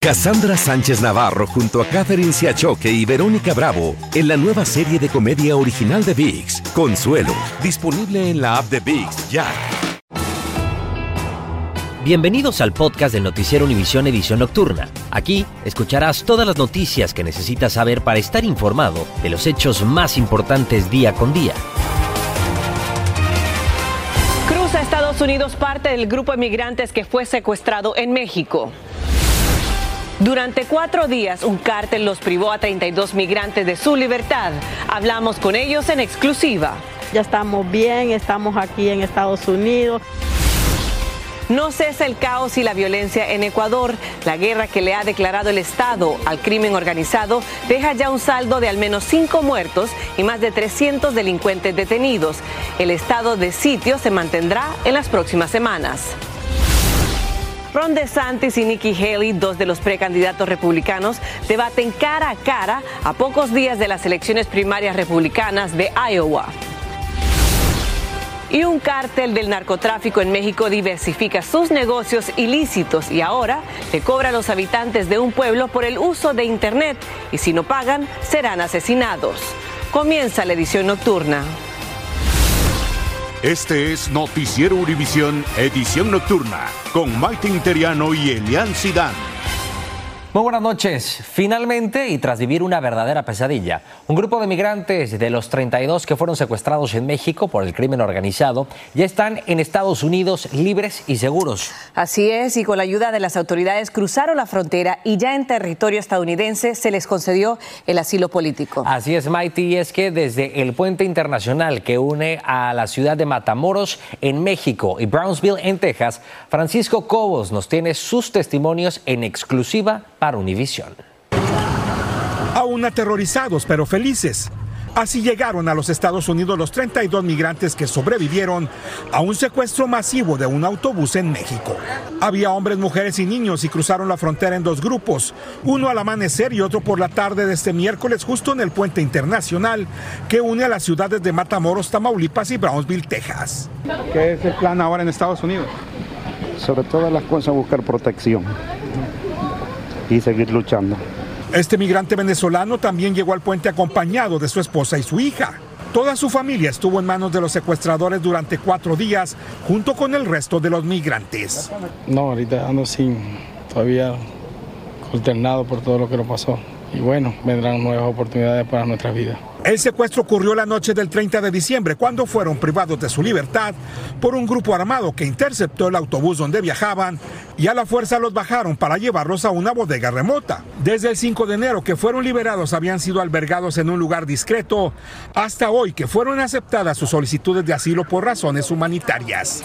Cassandra Sánchez Navarro junto a Catherine Siachoque y Verónica Bravo en la nueva serie de comedia original de VIX, Consuelo, disponible en la app de VIX ya. Bienvenidos al podcast del Noticiero Univisión Edición Nocturna. Aquí escucharás todas las noticias que necesitas saber para estar informado de los hechos más importantes día con día. Cruza a Estados Unidos parte del grupo de migrantes que fue secuestrado en México. Durante cuatro días, un cártel los privó a 32 migrantes de su libertad. Hablamos con ellos en exclusiva. Ya estamos bien, estamos aquí en Estados Unidos. No cesa el caos y la violencia en Ecuador. La guerra que le ha declarado el Estado al crimen organizado deja ya un saldo de al menos cinco muertos y más de 300 delincuentes detenidos. El estado de sitio se mantendrá en las próximas semanas. Ron DeSantis y Nikki Haley, dos de los precandidatos republicanos, debaten cara a cara a pocos días de las elecciones primarias republicanas de Iowa. Y un cártel del narcotráfico en México diversifica sus negocios ilícitos y ahora le cobra a los habitantes de un pueblo por el uso de Internet y si no pagan serán asesinados. Comienza la edición nocturna. Este es Noticiero Univisión, edición nocturna, con Maite Interiano y Elian Sidán. Muy buenas noches. Finalmente, y tras vivir una verdadera pesadilla, un grupo de migrantes de los 32 que fueron secuestrados en México por el crimen organizado ya están en Estados Unidos libres y seguros. Así es, y con la ayuda de las autoridades cruzaron la frontera y ya en territorio estadounidense se les concedió el asilo político. Así es, Maite, y es que desde el puente internacional que une a la ciudad de Matamoros en México y Brownsville en Texas, Francisco Cobos nos tiene sus testimonios en exclusiva para Univisión. Aún aterrorizados pero felices. Así llegaron a los Estados Unidos los 32 migrantes que sobrevivieron a un secuestro masivo de un autobús en México. Había hombres, mujeres y niños y cruzaron la frontera en dos grupos, uno al amanecer y otro por la tarde de este miércoles justo en el puente internacional que une a las ciudades de Matamoros, Tamaulipas y Brownsville, Texas. ¿Qué es el plan ahora en Estados Unidos? Sobre todas las cosas buscar protección y seguir luchando. Este migrante venezolano también llegó al puente acompañado de su esposa y su hija. Toda su familia estuvo en manos de los secuestradores durante cuatro días, junto con el resto de los migrantes. No, ahorita ando sin, todavía consternado por todo lo que nos pasó. Y bueno, vendrán nuevas oportunidades para nuestra vida. El secuestro ocurrió la noche del 30 de diciembre, cuando fueron privados de su libertad por un grupo armado que interceptó el autobús donde viajaban y a la fuerza los bajaron para llevarlos a una bodega remota. Desde el 5 de enero que fueron liberados habían sido albergados en un lugar discreto, hasta hoy que fueron aceptadas sus solicitudes de asilo por razones humanitarias.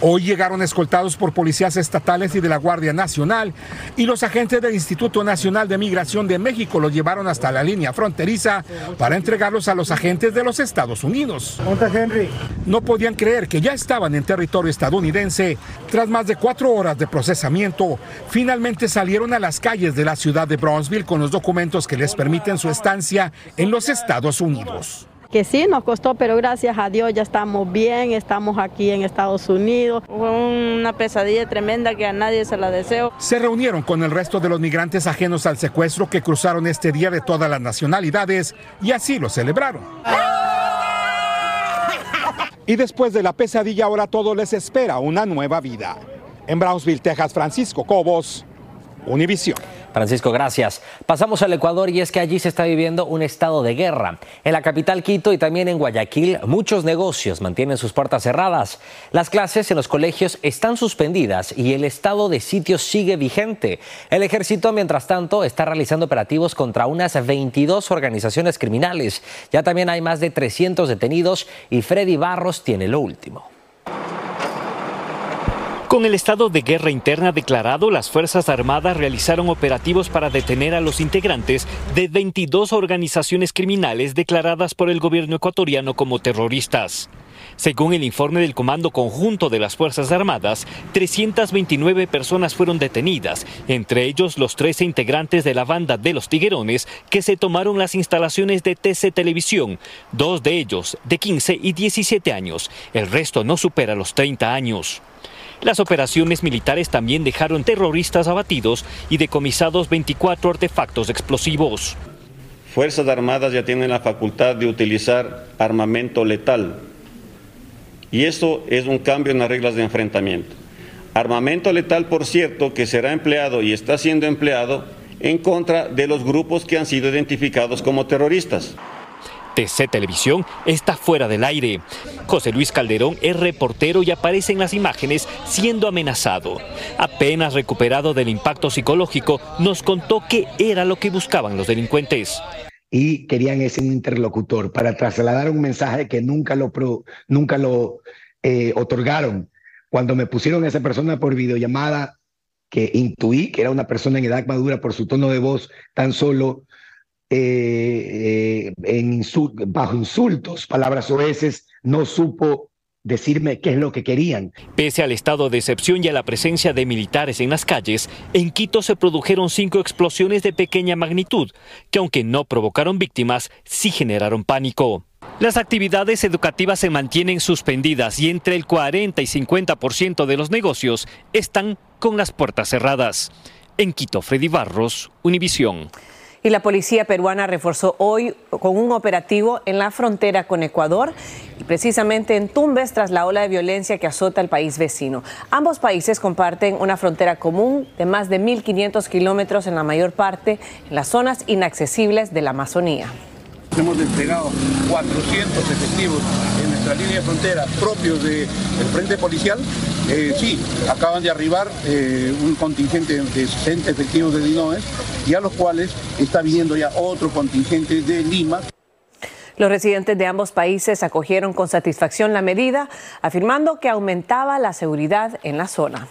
Hoy llegaron escoltados por policías estatales y de la Guardia Nacional y los agentes del Instituto Nacional de Migración de México los llevaron hasta la línea fronteriza para entregarlos a los agentes de los Estados Unidos. Henry. No podían creer que ya estaban en territorio estadounidense. Tras más de cuatro horas de procesamiento, finalmente salieron a las calles de la ciudad de Brownsville con los documentos que les permiten su estancia en los Estados Unidos que sí nos costó, pero gracias a Dios ya estamos bien, estamos aquí en Estados Unidos. Fue una pesadilla tremenda que a nadie se la deseo. Se reunieron con el resto de los migrantes ajenos al secuestro que cruzaron este día de todas las nacionalidades y así lo celebraron. Y después de la pesadilla ahora todo les espera una nueva vida. En Brownsville, Texas, Francisco Cobos, Univisión. Francisco, gracias. Pasamos al Ecuador y es que allí se está viviendo un estado de guerra. En la capital Quito y también en Guayaquil, muchos negocios mantienen sus puertas cerradas. Las clases en los colegios están suspendidas y el estado de sitio sigue vigente. El ejército, mientras tanto, está realizando operativos contra unas 22 organizaciones criminales. Ya también hay más de 300 detenidos y Freddy Barros tiene lo último. Con el estado de guerra interna declarado, las Fuerzas Armadas realizaron operativos para detener a los integrantes de 22 organizaciones criminales declaradas por el gobierno ecuatoriano como terroristas. Según el informe del Comando Conjunto de las Fuerzas Armadas, 329 personas fueron detenidas, entre ellos los 13 integrantes de la banda de los Tiguerones que se tomaron las instalaciones de TC Televisión, dos de ellos de 15 y 17 años, el resto no supera los 30 años. Las operaciones militares también dejaron terroristas abatidos y decomisados 24 artefactos explosivos. Fuerzas Armadas ya tienen la facultad de utilizar armamento letal y eso es un cambio en las reglas de enfrentamiento. Armamento letal, por cierto, que será empleado y está siendo empleado en contra de los grupos que han sido identificados como terroristas. TC Televisión está fuera del aire. José Luis Calderón es reportero y aparece en las imágenes siendo amenazado. Apenas recuperado del impacto psicológico, nos contó qué era lo que buscaban los delincuentes y querían ese interlocutor para trasladar un mensaje que nunca lo, nunca lo eh, otorgaron. Cuando me pusieron a esa persona por videollamada, que intuí que era una persona en edad madura por su tono de voz tan solo, eh, en bajo insultos, palabras oeces, no supo decirme qué es lo que querían. Pese al estado de excepción y a la presencia de militares en las calles, en Quito se produjeron cinco explosiones de pequeña magnitud, que aunque no provocaron víctimas, sí generaron pánico. Las actividades educativas se mantienen suspendidas y entre el 40 y 50% de los negocios están con las puertas cerradas. En Quito, Freddy Barros, Univisión. Y la policía peruana reforzó hoy con un operativo en la frontera con Ecuador y precisamente en Tumbes tras la ola de violencia que azota el país vecino. Ambos países comparten una frontera común de más de 1.500 kilómetros en la mayor parte en las zonas inaccesibles de la Amazonía. Hemos desplegado 400 efectivos en nuestra línea de frontera propios del Frente Policial. Eh, sí, acaban de arribar eh, un contingente de 60 efectivos de Dinoes y a los cuales está viniendo ya otro contingente de Lima. Los residentes de ambos países acogieron con satisfacción la medida, afirmando que aumentaba la seguridad en la zona.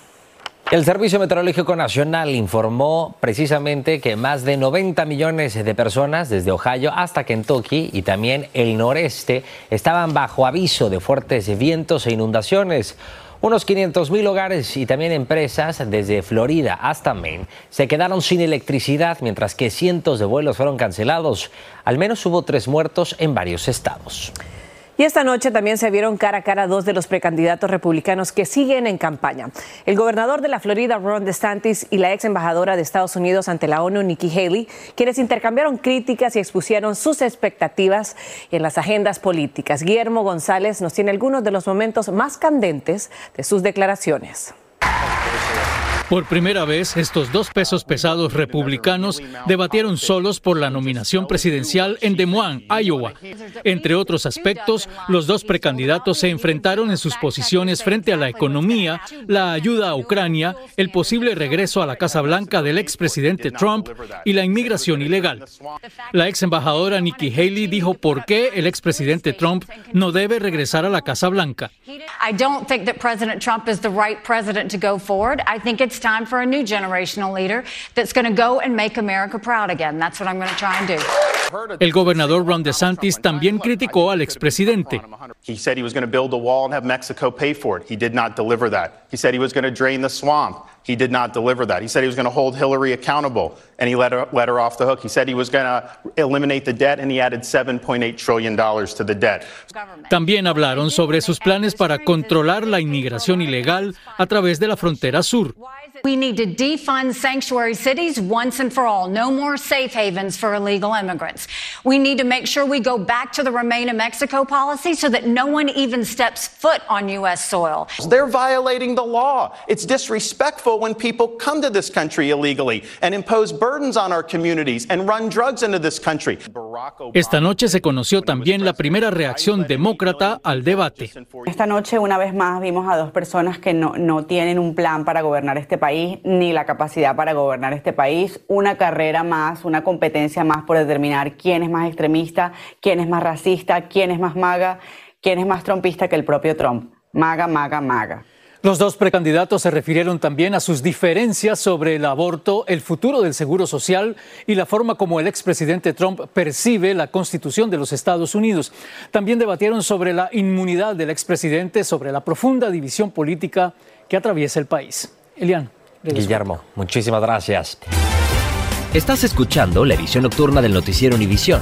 El Servicio Meteorológico Nacional informó precisamente que más de 90 millones de personas desde Ohio hasta Kentucky y también el noreste estaban bajo aviso de fuertes vientos e inundaciones. Unos 500 mil hogares y también empresas desde Florida hasta Maine se quedaron sin electricidad mientras que cientos de vuelos fueron cancelados. Al menos hubo tres muertos en varios estados. Y esta noche también se vieron cara a cara dos de los precandidatos republicanos que siguen en campaña. El gobernador de la Florida, Ron DeSantis, y la ex embajadora de Estados Unidos ante la ONU, Nikki Haley, quienes intercambiaron críticas y expusieron sus expectativas en las agendas políticas. Guillermo González nos tiene algunos de los momentos más candentes de sus declaraciones. Por primera vez, estos dos pesos pesados republicanos debatieron solos por la nominación presidencial en Des Moines, Iowa. Entre otros aspectos, los dos precandidatos se enfrentaron en sus posiciones frente a la economía, la ayuda a Ucrania, el posible regreso a la Casa Blanca del expresidente Trump y la inmigración ilegal. La ex embajadora Nikki Haley dijo por qué el expresidente Trump no debe regresar a la Casa Blanca. I don't think that President Trump is the right president to go forward. I think time for a new generational leader that's going to go and make America proud again. That's what I'm going to try and do. El gobernador Ron DeSantis también criticó al expresidente. He said he was going to build a wall and have Mexico pay for it. He did not deliver that. He said he was going to drain the swamp. He did not deliver that. He said he was going to hold Hillary accountable, and he let her, let her off the hook. He said he was going to eliminate the debt, and he added $7.8 trillion to the debt. También hablaron sobre sus planes para controlar la inmigración ilegal a través de la frontera sur. We need to defund sanctuary cities once and for all. No more safe havens for illegal immigrants. We need to make sure we go back to the Remain in Mexico policy so that no one even steps foot on U.S. soil. They're violating the law. It's disrespectful when people come to this country illegally and impose burdens on our communities and run drugs into this country. Esta noche se conoció también la primera reacción demócrata al debate. Esta noche, una vez más, vimos a dos personas que no, no tienen un plan para gobernar este país ni la capacidad para gobernar este país. Una carrera más, una competencia más por determinar quién es más extremista, quién es más racista, quién es más maga, quién es más trompista que el propio Trump. Maga, maga, maga. Los dos precandidatos se refirieron también a sus diferencias sobre el aborto, el futuro del seguro social y la forma como el expresidente Trump percibe la constitución de los Estados Unidos. También debatieron sobre la inmunidad del expresidente, sobre la profunda división política que atraviesa el país. Elian. Guillermo, muchísimas gracias. Estás escuchando la edición nocturna del noticiero Univisión.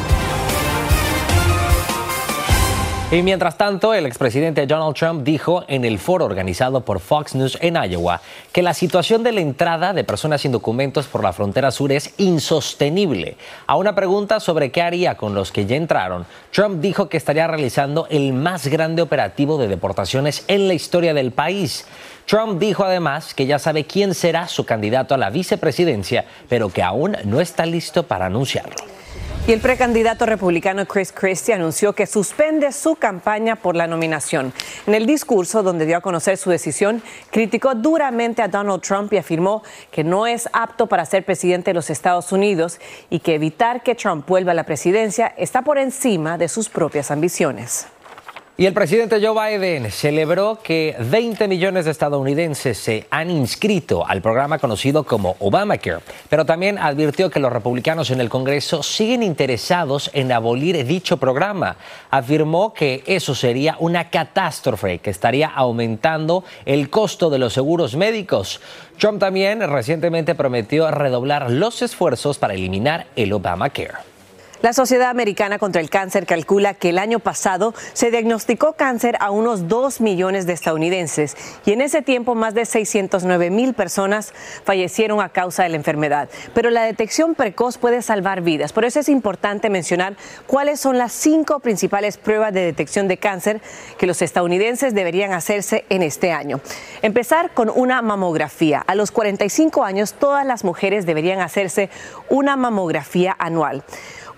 Y mientras tanto, el expresidente Donald Trump dijo en el foro organizado por Fox News en Iowa que la situación de la entrada de personas sin documentos por la frontera sur es insostenible. A una pregunta sobre qué haría con los que ya entraron, Trump dijo que estaría realizando el más grande operativo de deportaciones en la historia del país. Trump dijo además que ya sabe quién será su candidato a la vicepresidencia, pero que aún no está listo para anunciarlo. Y el precandidato republicano Chris Christie anunció que suspende su campaña por la nominación. En el discurso donde dio a conocer su decisión, criticó duramente a Donald Trump y afirmó que no es apto para ser presidente de los Estados Unidos y que evitar que Trump vuelva a la presidencia está por encima de sus propias ambiciones. Y el presidente Joe Biden celebró que 20 millones de estadounidenses se han inscrito al programa conocido como Obamacare, pero también advirtió que los republicanos en el Congreso siguen interesados en abolir dicho programa. Afirmó que eso sería una catástrofe que estaría aumentando el costo de los seguros médicos. Trump también recientemente prometió redoblar los esfuerzos para eliminar el Obamacare. La Sociedad Americana contra el Cáncer calcula que el año pasado se diagnosticó cáncer a unos 2 millones de estadounidenses y en ese tiempo más de 609 mil personas fallecieron a causa de la enfermedad. Pero la detección precoz puede salvar vidas. Por eso es importante mencionar cuáles son las cinco principales pruebas de detección de cáncer que los estadounidenses deberían hacerse en este año. Empezar con una mamografía. A los 45 años todas las mujeres deberían hacerse una mamografía anual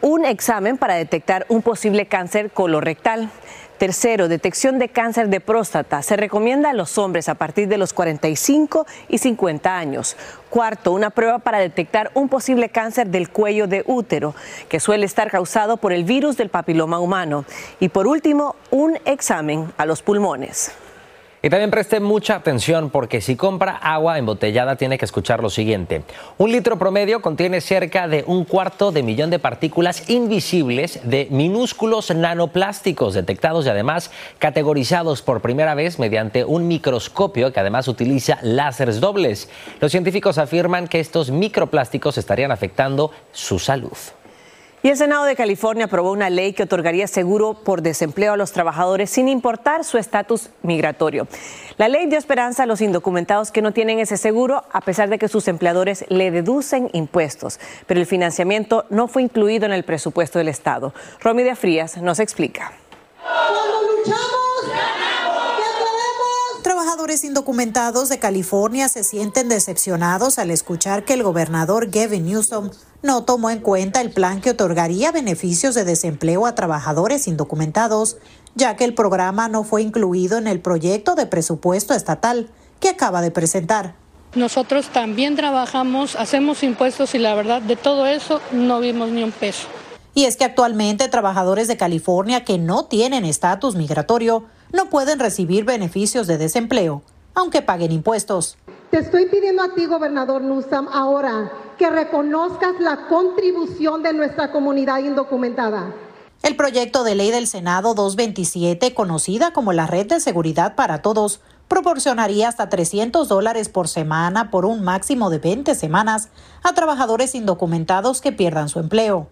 un examen para detectar un posible cáncer colorectal. Tercero, detección de cáncer de próstata. Se recomienda a los hombres a partir de los 45 y 50 años. Cuarto, una prueba para detectar un posible cáncer del cuello de útero, que suele estar causado por el virus del papiloma humano. Y por último, un examen a los pulmones. Y también preste mucha atención porque si compra agua embotellada tiene que escuchar lo siguiente. Un litro promedio contiene cerca de un cuarto de millón de partículas invisibles de minúsculos nanoplásticos detectados y además categorizados por primera vez mediante un microscopio que además utiliza láseres dobles. Los científicos afirman que estos microplásticos estarían afectando su salud. Y el Senado de California aprobó una ley que otorgaría seguro por desempleo a los trabajadores sin importar su estatus migratorio. La ley dio esperanza a los indocumentados que no tienen ese seguro, a pesar de que sus empleadores le deducen impuestos. Pero el financiamiento no fue incluido en el presupuesto del Estado. Romy de Frías nos explica. Trabajadores indocumentados de California se sienten decepcionados al escuchar que el gobernador Gavin Newsom no tomó en cuenta el plan que otorgaría beneficios de desempleo a trabajadores indocumentados, ya que el programa no fue incluido en el proyecto de presupuesto estatal que acaba de presentar. Nosotros también trabajamos, hacemos impuestos y la verdad de todo eso no vimos ni un peso. Y es que actualmente trabajadores de California que no tienen estatus migratorio no pueden recibir beneficios de desempleo, aunque paguen impuestos. Te estoy pidiendo a ti, gobernador Newsom, ahora que reconozcas la contribución de nuestra comunidad indocumentada. El proyecto de ley del Senado 227, conocida como la Red de Seguridad para Todos, proporcionaría hasta 300 dólares por semana por un máximo de 20 semanas a trabajadores indocumentados que pierdan su empleo.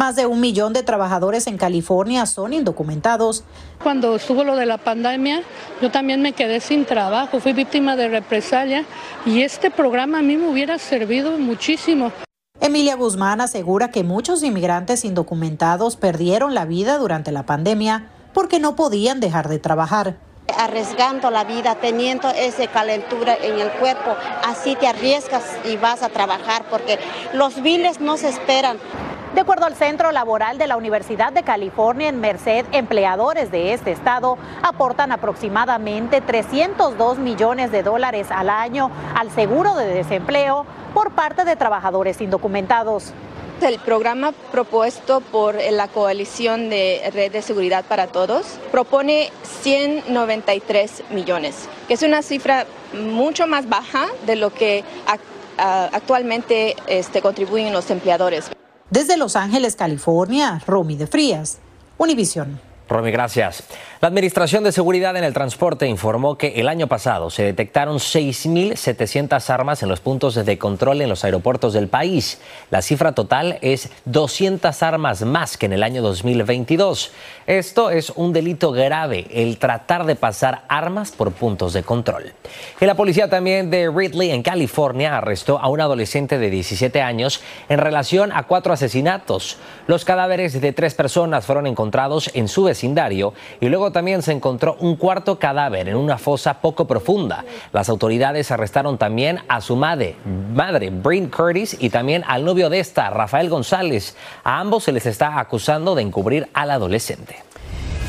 Más de un millón de trabajadores en California son indocumentados. Cuando estuvo lo de la pandemia, yo también me quedé sin trabajo, fui víctima de represalia y este programa a mí me hubiera servido muchísimo. Emilia Guzmán asegura que muchos inmigrantes indocumentados perdieron la vida durante la pandemia porque no podían dejar de trabajar arriesgando la vida, teniendo esa calentura en el cuerpo, así te arriesgas y vas a trabajar porque los viles no se esperan. De acuerdo al Centro Laboral de la Universidad de California en Merced, empleadores de este estado aportan aproximadamente 302 millones de dólares al año al seguro de desempleo por parte de trabajadores indocumentados. El programa propuesto por la Coalición de Red de Seguridad para Todos propone 193 millones, que es una cifra mucho más baja de lo que actualmente este, contribuyen los empleadores. Desde Los Ángeles, California, Romy de Frías, Univisión. Romy, gracias. La Administración de Seguridad en el Transporte informó que el año pasado se detectaron 6.700 armas en los puntos de control en los aeropuertos del país. La cifra total es 200 armas más que en el año 2022. Esto es un delito grave, el tratar de pasar armas por puntos de control. Y la policía también de Ridley, en California, arrestó a un adolescente de 17 años en relación a cuatro asesinatos. Los cadáveres de tres personas fueron encontrados en su y luego también se encontró un cuarto cadáver en una fosa poco profunda. Las autoridades arrestaron también a su madre, madre Curtis, y también al novio de esta, Rafael González. A ambos se les está acusando de encubrir al adolescente.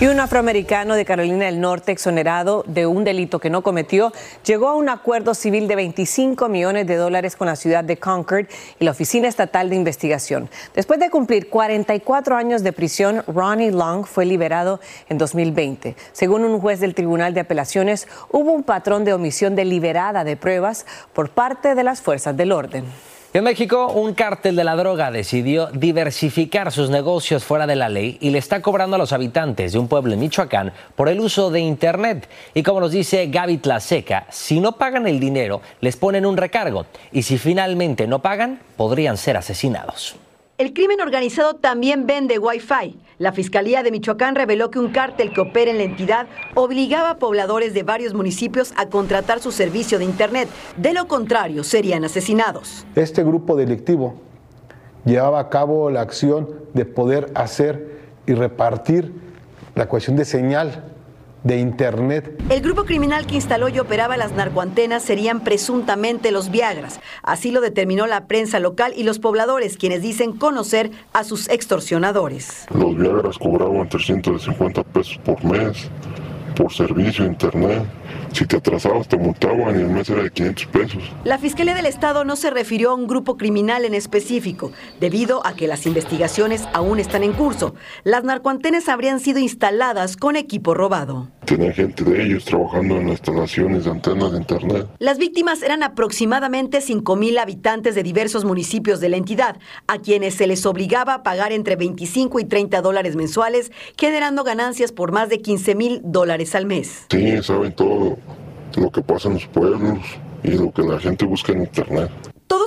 Y un afroamericano de Carolina del Norte, exonerado de un delito que no cometió, llegó a un acuerdo civil de 25 millones de dólares con la ciudad de Concord y la Oficina Estatal de Investigación. Después de cumplir 44 años de prisión, Ronnie Long fue liberado en 2020. Según un juez del Tribunal de Apelaciones, hubo un patrón de omisión deliberada de pruebas por parte de las fuerzas del orden. En México, un cártel de la droga decidió diversificar sus negocios fuera de la ley y le está cobrando a los habitantes de un pueblo en Michoacán por el uso de Internet. Y como nos dice Gaby Tlaseca, si no pagan el dinero, les ponen un recargo. Y si finalmente no pagan, podrían ser asesinados. El crimen organizado también vende Wi-Fi. La Fiscalía de Michoacán reveló que un cártel que opera en la entidad obligaba a pobladores de varios municipios a contratar su servicio de Internet. De lo contrario, serían asesinados. Este grupo delictivo llevaba a cabo la acción de poder hacer y repartir la cuestión de señal de Internet. El grupo criminal que instaló y operaba las narcoantenas serían presuntamente los Viagras. Así lo determinó la prensa local y los pobladores, quienes dicen conocer a sus extorsionadores. Los Viagras cobraban 350 pesos por mes por servicio de Internet. Si te atrasabas, te multaban y el mes era de 500 pesos. La Fiscalía del Estado no se refirió a un grupo criminal en específico, debido a que las investigaciones aún están en curso. Las narcoantenas habrían sido instaladas con equipo robado. Tenía gente de ellos trabajando en las instalaciones de antenas de Internet. Las víctimas eran aproximadamente 5.000 habitantes de diversos municipios de la entidad, a quienes se les obligaba a pagar entre 25 y 30 dólares mensuales, generando ganancias por más de 15 mil dólares al mes. Sí, saben todo lo que pasa en los pueblos y lo que la gente busca en Internet.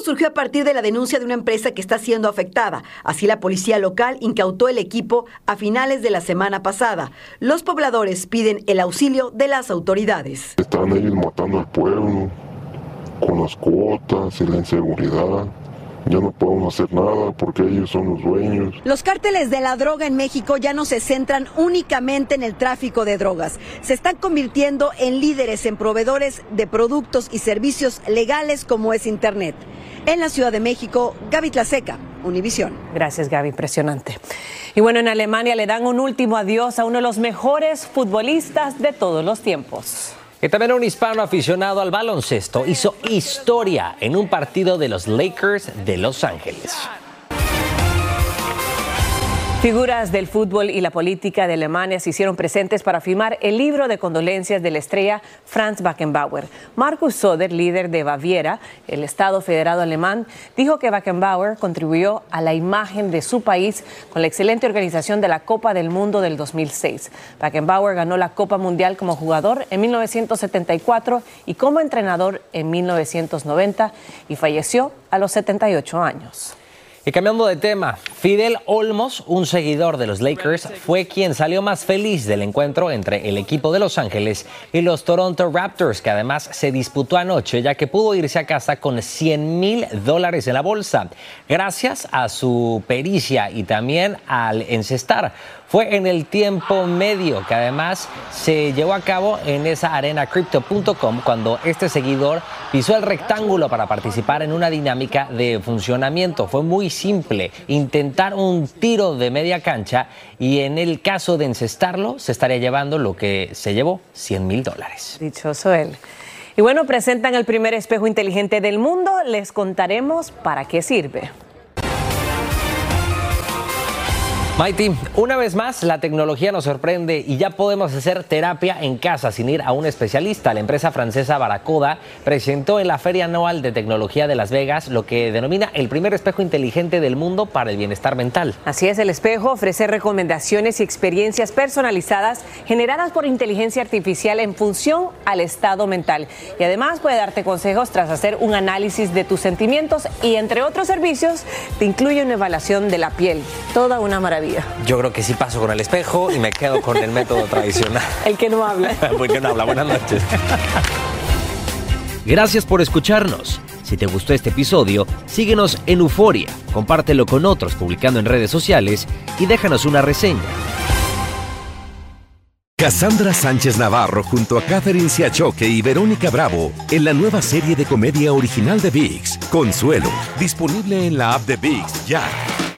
Surgió a partir de la denuncia de una empresa que está siendo afectada. Así la policía local incautó el equipo a finales de la semana pasada. Los pobladores piden el auxilio de las autoridades. Están ellos matando al pueblo con las cuotas y la inseguridad ya no podemos hacer nada porque ellos son los dueños. Los cárteles de la droga en México ya no se centran únicamente en el tráfico de drogas, se están convirtiendo en líderes en proveedores de productos y servicios legales como es Internet. En la Ciudad de México, Gaby Tlaseca, Univisión. Gracias, Gaby, impresionante. Y bueno, en Alemania le dan un último adiós a uno de los mejores futbolistas de todos los tiempos. Y también un hispano aficionado al baloncesto hizo historia en un partido de los Lakers de Los Ángeles. Figuras del fútbol y la política de Alemania se hicieron presentes para firmar el libro de condolencias de la estrella Franz Beckenbauer. Markus Söder, líder de Baviera, el Estado federado alemán, dijo que Beckenbauer contribuyó a la imagen de su país con la excelente organización de la Copa del Mundo del 2006. Beckenbauer ganó la Copa Mundial como jugador en 1974 y como entrenador en 1990 y falleció a los 78 años. Y cambiando de tema, Fidel Olmos, un seguidor de los Lakers, fue quien salió más feliz del encuentro entre el equipo de Los Ángeles y los Toronto Raptors, que además se disputó anoche, ya que pudo irse a casa con 100 mil dólares en la bolsa, gracias a su pericia y también al encestar. Fue en el tiempo medio que además se llevó a cabo en esa arena crypto.com cuando este seguidor pisó el rectángulo para participar en una dinámica de funcionamiento. Fue muy simple, intentar un tiro de media cancha y en el caso de encestarlo se estaría llevando lo que se llevó, 100 mil dólares. Dichoso él. Y bueno, presentan el primer espejo inteligente del mundo. Les contaremos para qué sirve. Mighty, una vez más la tecnología nos sorprende y ya podemos hacer terapia en casa sin ir a un especialista. La empresa francesa Baracoda presentó en la Feria Anual de Tecnología de Las Vegas lo que denomina el primer espejo inteligente del mundo para el bienestar mental. Así es, el espejo ofrece recomendaciones y experiencias personalizadas generadas por inteligencia artificial en función al estado mental. Y además puede darte consejos tras hacer un análisis de tus sentimientos y entre otros servicios te incluye una evaluación de la piel. Toda una maravilla. Yo creo que sí paso con el espejo y me quedo con el método tradicional. El que no habla. El que no habla. Buenas noches. Gracias por escucharnos. Si te gustó este episodio, síguenos en Euforia, compártelo con otros publicando en redes sociales y déjanos una reseña. Cassandra Sánchez Navarro junto a Catherine Siachoque y Verónica Bravo en la nueva serie de comedia original de VIX, Consuelo, disponible en la app de VIX ya.